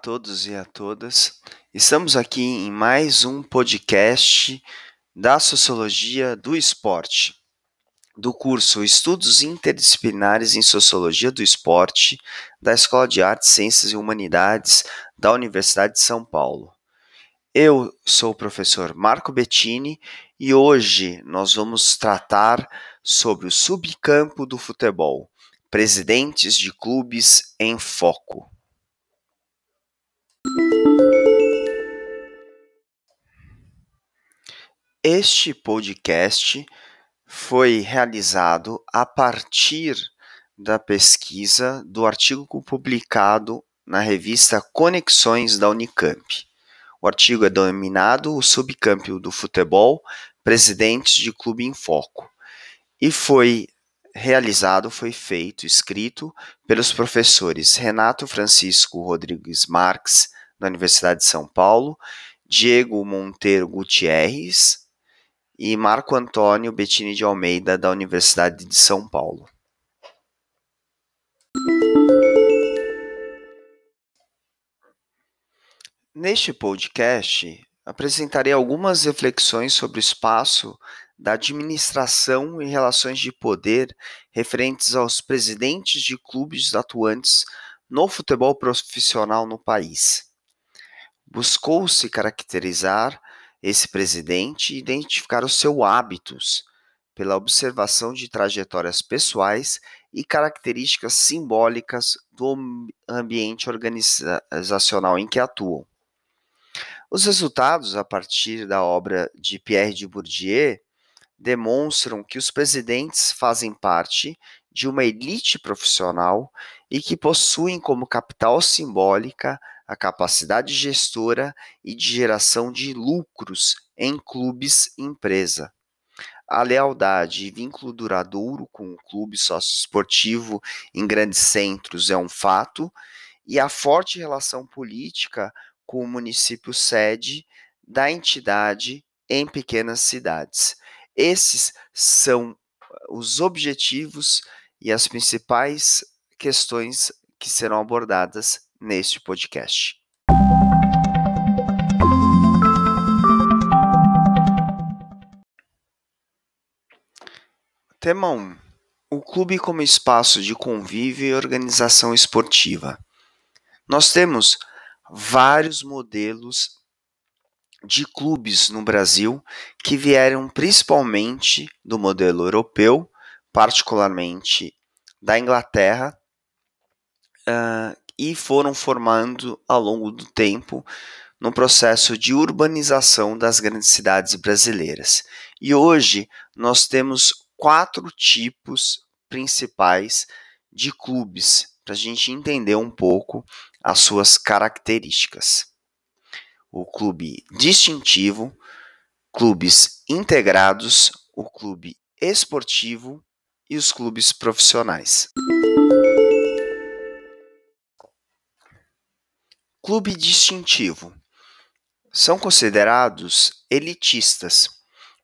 todos e a todas. Estamos aqui em mais um podcast da Sociologia do Esporte, do curso Estudos Interdisciplinares em Sociologia do Esporte, da Escola de Artes, Ciências e Humanidades da Universidade de São Paulo. Eu sou o professor Marco Bettini e hoje nós vamos tratar sobre o subcampo do futebol, presidentes de clubes em foco. Este podcast foi realizado a partir da pesquisa do artigo publicado na revista Conexões da Unicamp. O artigo é denominado O Subcampo do Futebol, Presidentes de Clube em Foco, e foi realizado, foi feito, escrito pelos professores Renato Francisco Rodrigues Marques, da Universidade de São Paulo, Diego Monteiro Gutierrez e Marco Antônio Bettini de Almeida, da Universidade de São Paulo. Neste podcast, apresentarei algumas reflexões sobre o espaço da administração e relações de poder referentes aos presidentes de clubes atuantes no futebol profissional no país. Buscou-se caracterizar esse presidente e identificar os seus hábitos pela observação de trajetórias pessoais e características simbólicas do ambiente organizacional em que atuam. Os resultados, a partir da obra de Pierre de Bourdieu, demonstram que os presidentes fazem parte de uma elite profissional e que possuem como capital simbólica a capacidade gestora e de geração de lucros em clubes empresa. A lealdade e vínculo duradouro com o clube sócio-esportivo em grandes centros é um fato, e a forte relação política com o município sede da entidade em pequenas cidades. Esses são os objetivos e as principais questões que serão abordadas neste podcast. Tema 1. O clube como espaço de convívio e organização esportiva. Nós temos vários modelos de clubes no Brasil que vieram principalmente do modelo europeu, particularmente da Inglaterra, e foram formando ao longo do tempo no processo de urbanização das grandes cidades brasileiras. E hoje nós temos quatro tipos principais de clubes para a gente entender um pouco as suas características o clube distintivo, clubes integrados, o clube esportivo e os clubes profissionais. Clube distintivo. São considerados elitistas,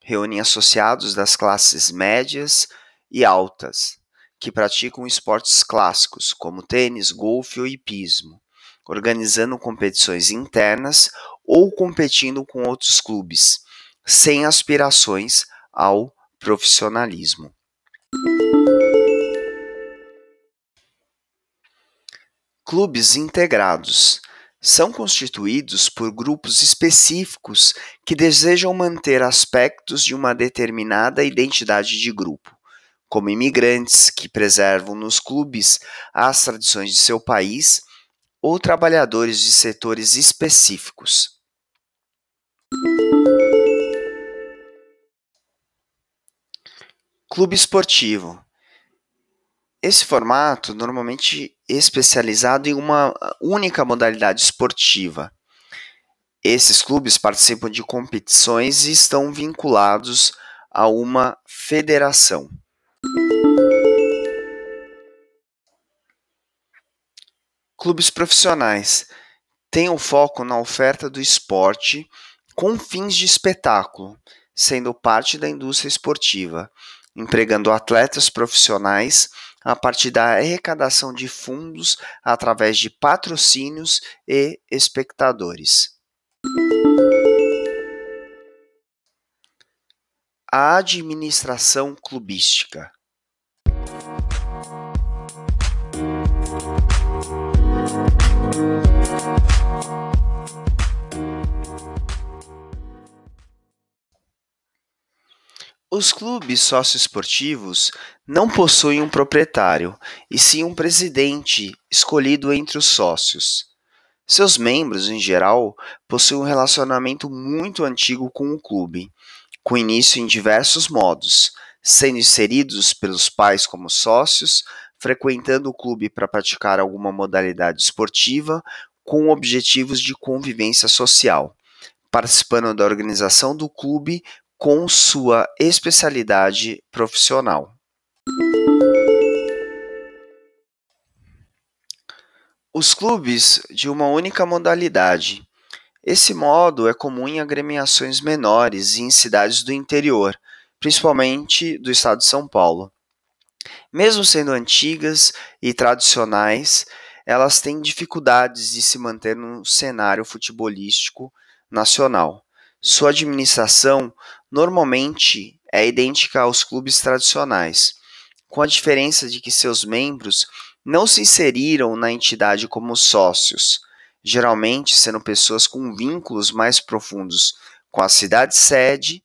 reúnem associados das classes médias e altas que praticam esportes clássicos como tênis, golfe ou hipismo, organizando competições internas ou competindo com outros clubes, sem aspirações ao profissionalismo. Clubes integrados são constituídos por grupos específicos que desejam manter aspectos de uma determinada identidade de grupo, como imigrantes que preservam nos clubes as tradições de seu país ou trabalhadores de setores específicos. Clube esportivo. Esse formato normalmente especializado em uma única modalidade esportiva. Esses clubes participam de competições e estão vinculados a uma federação. Clubes profissionais têm o foco na oferta do esporte com fins de espetáculo, sendo parte da indústria esportiva, empregando atletas profissionais a partir da arrecadação de fundos através de patrocínios e espectadores. A administração clubística. Os clubes socioesportivos não possuem um proprietário, e sim um presidente escolhido entre os sócios. Seus membros, em geral, possuem um relacionamento muito antigo com o clube, com início em diversos modos, sendo inseridos pelos pais como sócios, frequentando o clube para praticar alguma modalidade esportiva com objetivos de convivência social, participando da organização do clube com sua especialidade profissional. Os clubes de uma única modalidade. Esse modo é comum em agremiações menores e em cidades do interior, principalmente do estado de São Paulo. Mesmo sendo antigas e tradicionais, elas têm dificuldades de se manter no cenário futebolístico nacional. Sua administração normalmente é idêntica aos clubes tradicionais, com a diferença de que seus membros não se inseriram na entidade como sócios, geralmente sendo pessoas com vínculos mais profundos com a cidade sede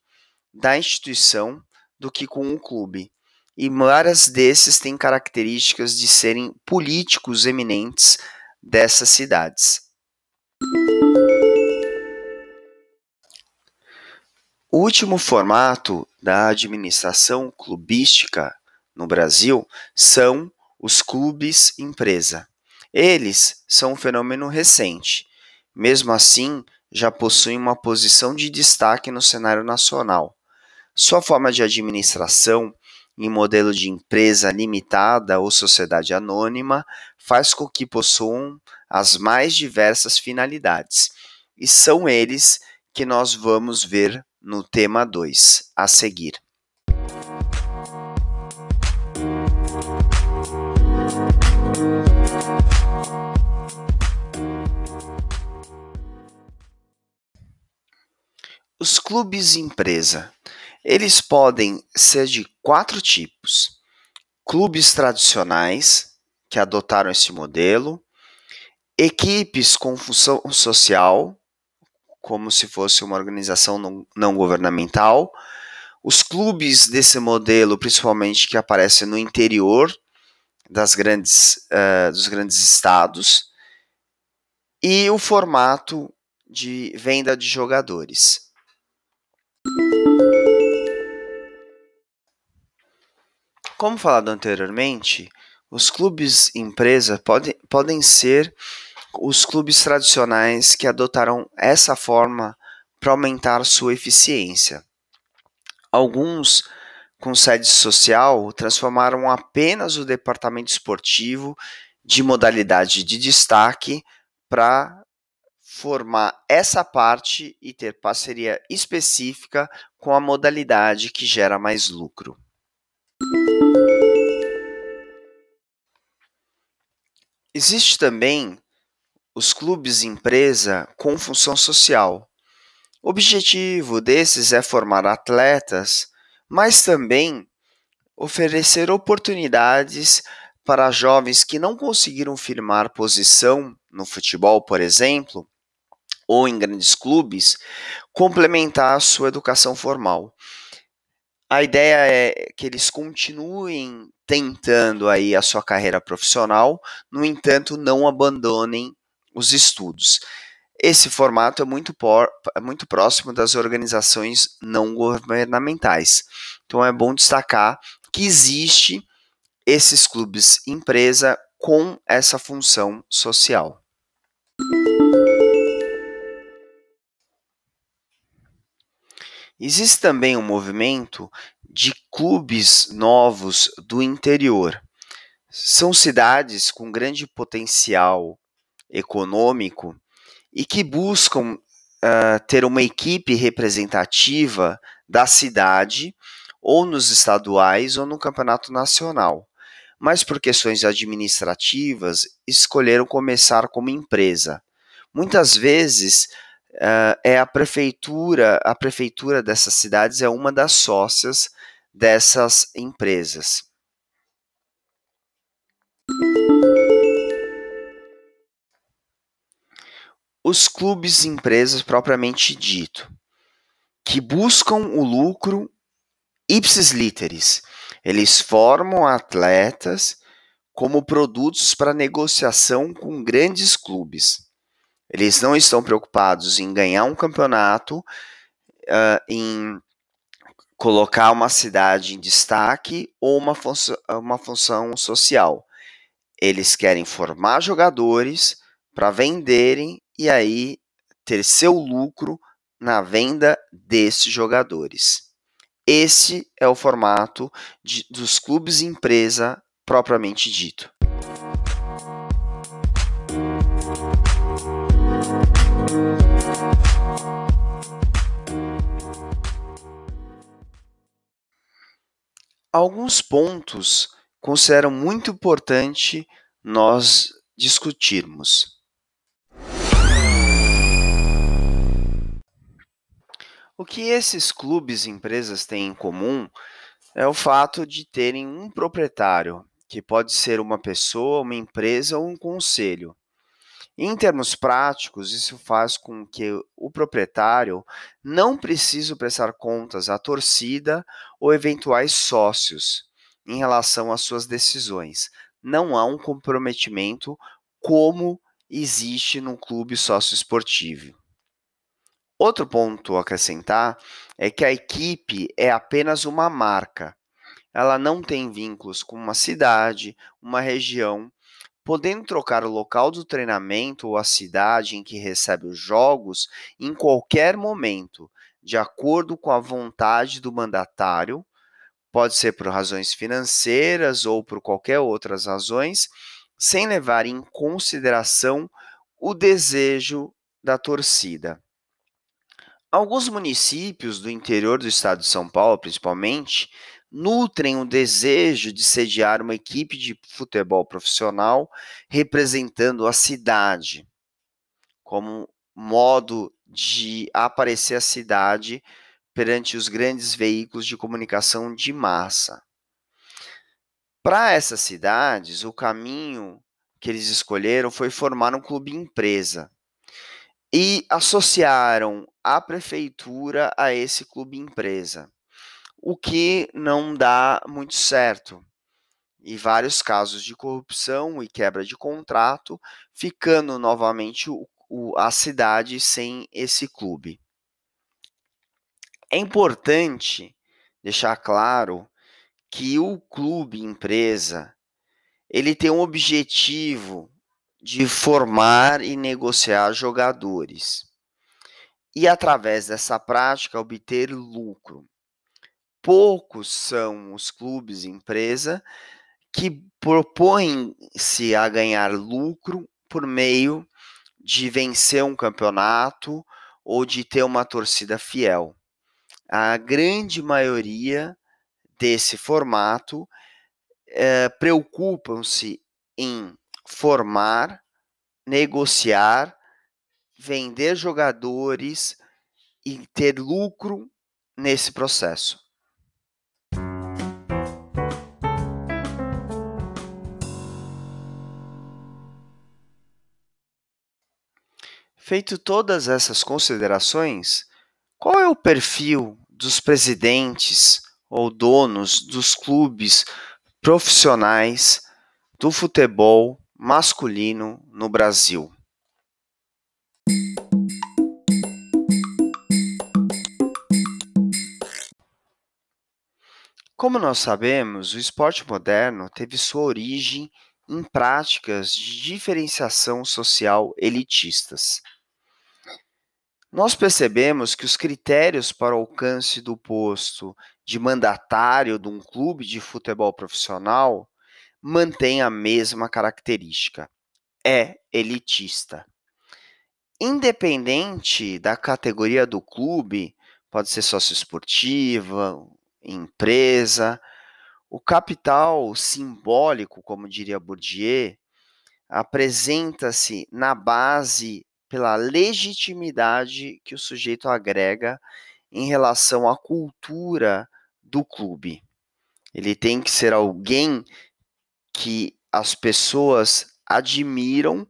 da instituição do que com o clube. E várias desses têm características de serem políticos eminentes dessas cidades. O último formato da administração clubística no Brasil são os clubes empresa. Eles são um fenômeno recente. Mesmo assim, já possuem uma posição de destaque no cenário nacional. Sua forma de administração em modelo de empresa limitada ou sociedade anônima faz com que possuam as mais diversas finalidades, e são eles que nós vamos ver no tema 2, a seguir. Os clubes empresa. Eles podem ser de quatro tipos: clubes tradicionais, que adotaram esse modelo, equipes com função social, como se fosse uma organização não, não governamental. Os clubes desse modelo, principalmente que aparecem no interior das grandes, uh, dos grandes estados, e o formato de venda de jogadores. Como falado anteriormente, os clubes empresa podem, podem ser os clubes tradicionais que adotaram essa forma para aumentar sua eficiência. Alguns, com sede social, transformaram apenas o departamento esportivo de modalidade de destaque para formar essa parte e ter parceria específica com a modalidade que gera mais lucro. Existe também os clubes empresa com função social. O objetivo desses é formar atletas, mas também oferecer oportunidades para jovens que não conseguiram firmar posição no futebol, por exemplo, ou em grandes clubes, complementar a sua educação formal. A ideia é que eles continuem tentando aí a sua carreira profissional, no entanto, não abandonem os estudos. Esse formato é muito, por, é muito próximo das organizações não governamentais. Então é bom destacar que existe esses clubes empresa com essa função social. Existe também um movimento de clubes novos do interior. São cidades com grande potencial econômico e que buscam uh, ter uma equipe representativa da cidade ou nos estaduais ou no campeonato nacional. mas por questões administrativas escolheram começar como empresa. Muitas vezes uh, é a prefeitura, a prefeitura dessas cidades é uma das sócias dessas empresas. Os clubes e empresas propriamente dito, que buscam o lucro ipsis literis. Eles formam atletas como produtos para negociação com grandes clubes. Eles não estão preocupados em ganhar um campeonato, uh, em colocar uma cidade em destaque ou uma, função, uma função social. Eles querem formar jogadores para venderem e aí ter seu lucro na venda desses jogadores. Esse é o formato de, dos clubes empresa propriamente dito. Alguns pontos considero muito importante nós discutirmos. O que esses clubes e empresas têm em comum é o fato de terem um proprietário, que pode ser uma pessoa, uma empresa ou um conselho. Em termos práticos, isso faz com que o proprietário não precise prestar contas à torcida ou eventuais sócios em relação às suas decisões. Não há um comprometimento como existe no clube sócio esportivo. Outro ponto a acrescentar é que a equipe é apenas uma marca. Ela não tem vínculos com uma cidade, uma região podendo trocar o local do treinamento ou a cidade em que recebe os jogos em qualquer momento, de acordo com a vontade do mandatário, pode ser por razões financeiras ou por qualquer outras razões, sem levar em consideração o desejo da torcida. Alguns municípios do interior do estado de São Paulo, principalmente, nutrem o desejo de sediar uma equipe de futebol profissional representando a cidade, como modo de aparecer a cidade perante os grandes veículos de comunicação de massa. Para essas cidades, o caminho que eles escolheram foi formar um clube empresa e associaram a prefeitura a esse clube empresa o que não dá muito certo. E vários casos de corrupção e quebra de contrato, ficando novamente o, o, a cidade sem esse clube. É importante deixar claro que o clube empresa ele tem um objetivo de formar e negociar jogadores e através dessa prática obter lucro poucos são os clubes e empresa que propõem-se a ganhar lucro por meio de vencer um campeonato ou de ter uma torcida fiel. A grande maioria desse formato é, preocupam-se em formar, negociar, vender jogadores e ter lucro nesse processo. Feito todas essas considerações, qual é o perfil dos presidentes ou donos dos clubes profissionais do futebol masculino no Brasil? Como nós sabemos, o esporte moderno teve sua origem em práticas de diferenciação social elitistas. Nós percebemos que os critérios para o alcance do posto de mandatário de um clube de futebol profissional mantém a mesma característica: é elitista. Independente da categoria do clube, pode ser sócio esportiva, empresa, O capital simbólico, como diria Bourdieu, apresenta-se na base pela legitimidade que o sujeito agrega em relação à cultura do clube. Ele tem que ser alguém que as pessoas admiram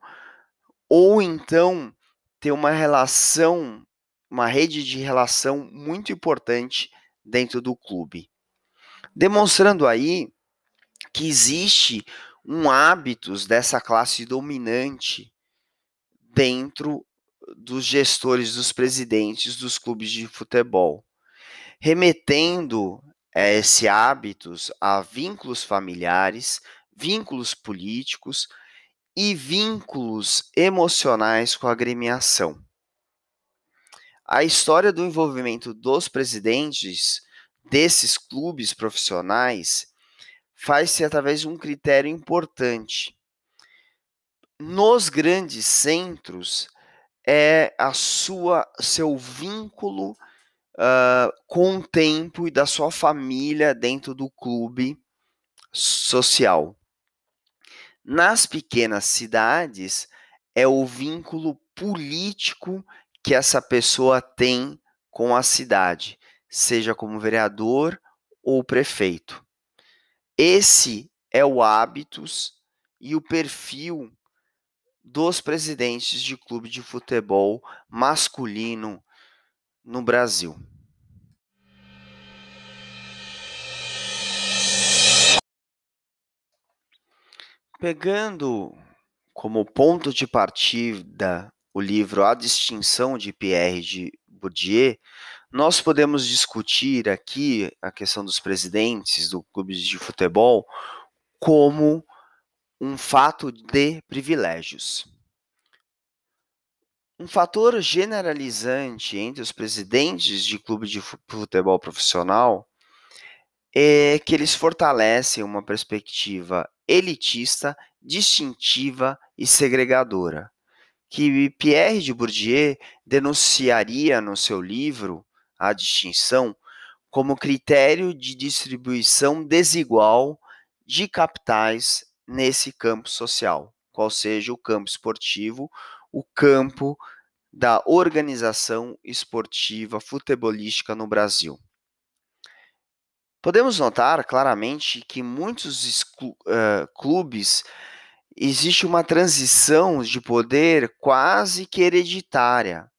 ou então ter uma relação, uma rede de relação muito importante dentro do clube. Demonstrando aí que existe um hábitos dessa classe dominante dentro dos gestores, dos presidentes dos clubes de futebol, remetendo a esse hábitos a vínculos familiares, vínculos políticos e vínculos emocionais com a agremiação. A história do envolvimento dos presidentes desses clubes profissionais faz-se através de um critério importante. Nos grandes centros é a sua seu vínculo uh, com o tempo e da sua família dentro do clube social. Nas pequenas cidades é o vínculo político que essa pessoa tem com a cidade, seja como vereador ou prefeito. Esse é o hábitos e o perfil dos presidentes de clube de futebol masculino no Brasil. Pegando como ponto de partida o livro A Distinção de Pierre de Bourdieu, nós podemos discutir aqui a questão dos presidentes do clube de futebol como um fato de privilégios. Um fator generalizante entre os presidentes de clube de futebol profissional é que eles fortalecem uma perspectiva elitista, distintiva e segregadora, que Pierre de Bourdieu denunciaria no seu livro a distinção como critério de distribuição desigual de capitais nesse campo social, qual seja o campo esportivo, o campo da organização esportiva futebolística no Brasil. Podemos notar claramente que muitos uh, clubes existe uma transição de poder quase que hereditária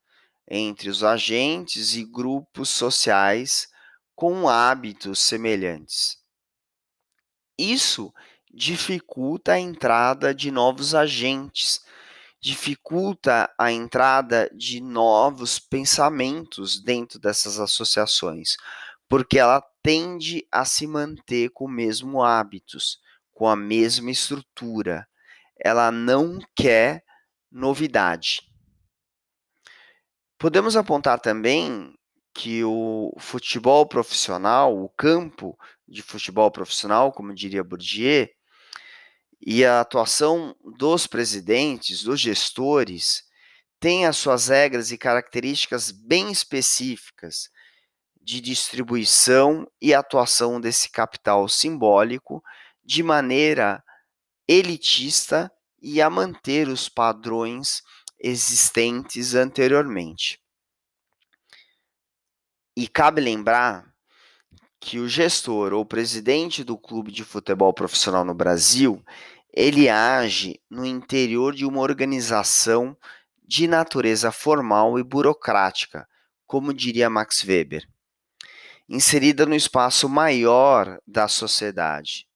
entre os agentes e grupos sociais com hábitos semelhantes. Isso dificulta a entrada de novos agentes, dificulta a entrada de novos pensamentos dentro dessas associações, porque ela tende a se manter com o mesmo hábitos, com a mesma estrutura. Ela não quer novidade. Podemos apontar também que o futebol profissional, o campo de futebol profissional, como diria Bourdieu, e a atuação dos presidentes, dos gestores, tem as suas regras e características bem específicas de distribuição e atuação desse capital simbólico de maneira elitista e a manter os padrões existentes anteriormente. E cabe lembrar que o gestor ou presidente do clube de futebol profissional no Brasil, ele age no interior de uma organização de natureza formal e burocrática, como diria Max Weber, inserida no espaço maior da sociedade.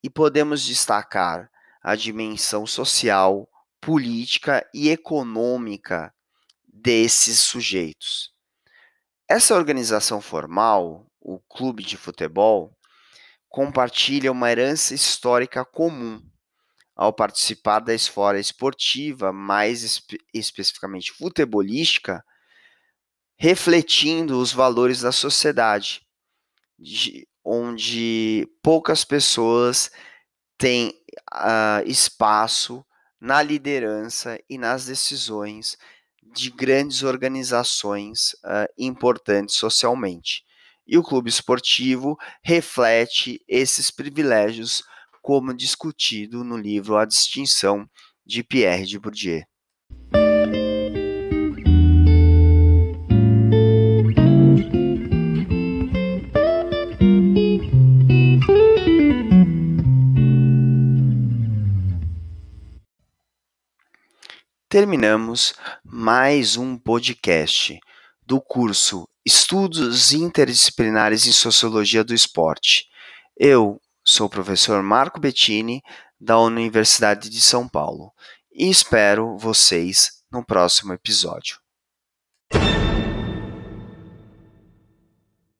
E podemos destacar a dimensão social, política e econômica desses sujeitos. Essa organização formal, o clube de futebol, compartilha uma herança histórica comum ao participar da esfera esportiva, mais espe especificamente futebolística, refletindo os valores da sociedade, de, onde poucas pessoas têm uh, espaço na liderança e nas decisões de grandes organizações uh, importantes socialmente. e o clube esportivo reflete esses privilégios, como discutido no livro A Distinção de Pierre de Bourdieu. Terminamos mais um podcast do curso Estudos Interdisciplinares em Sociologia do Esporte. Eu sou o professor Marco Bettini, da Universidade de São Paulo, e espero vocês no próximo episódio.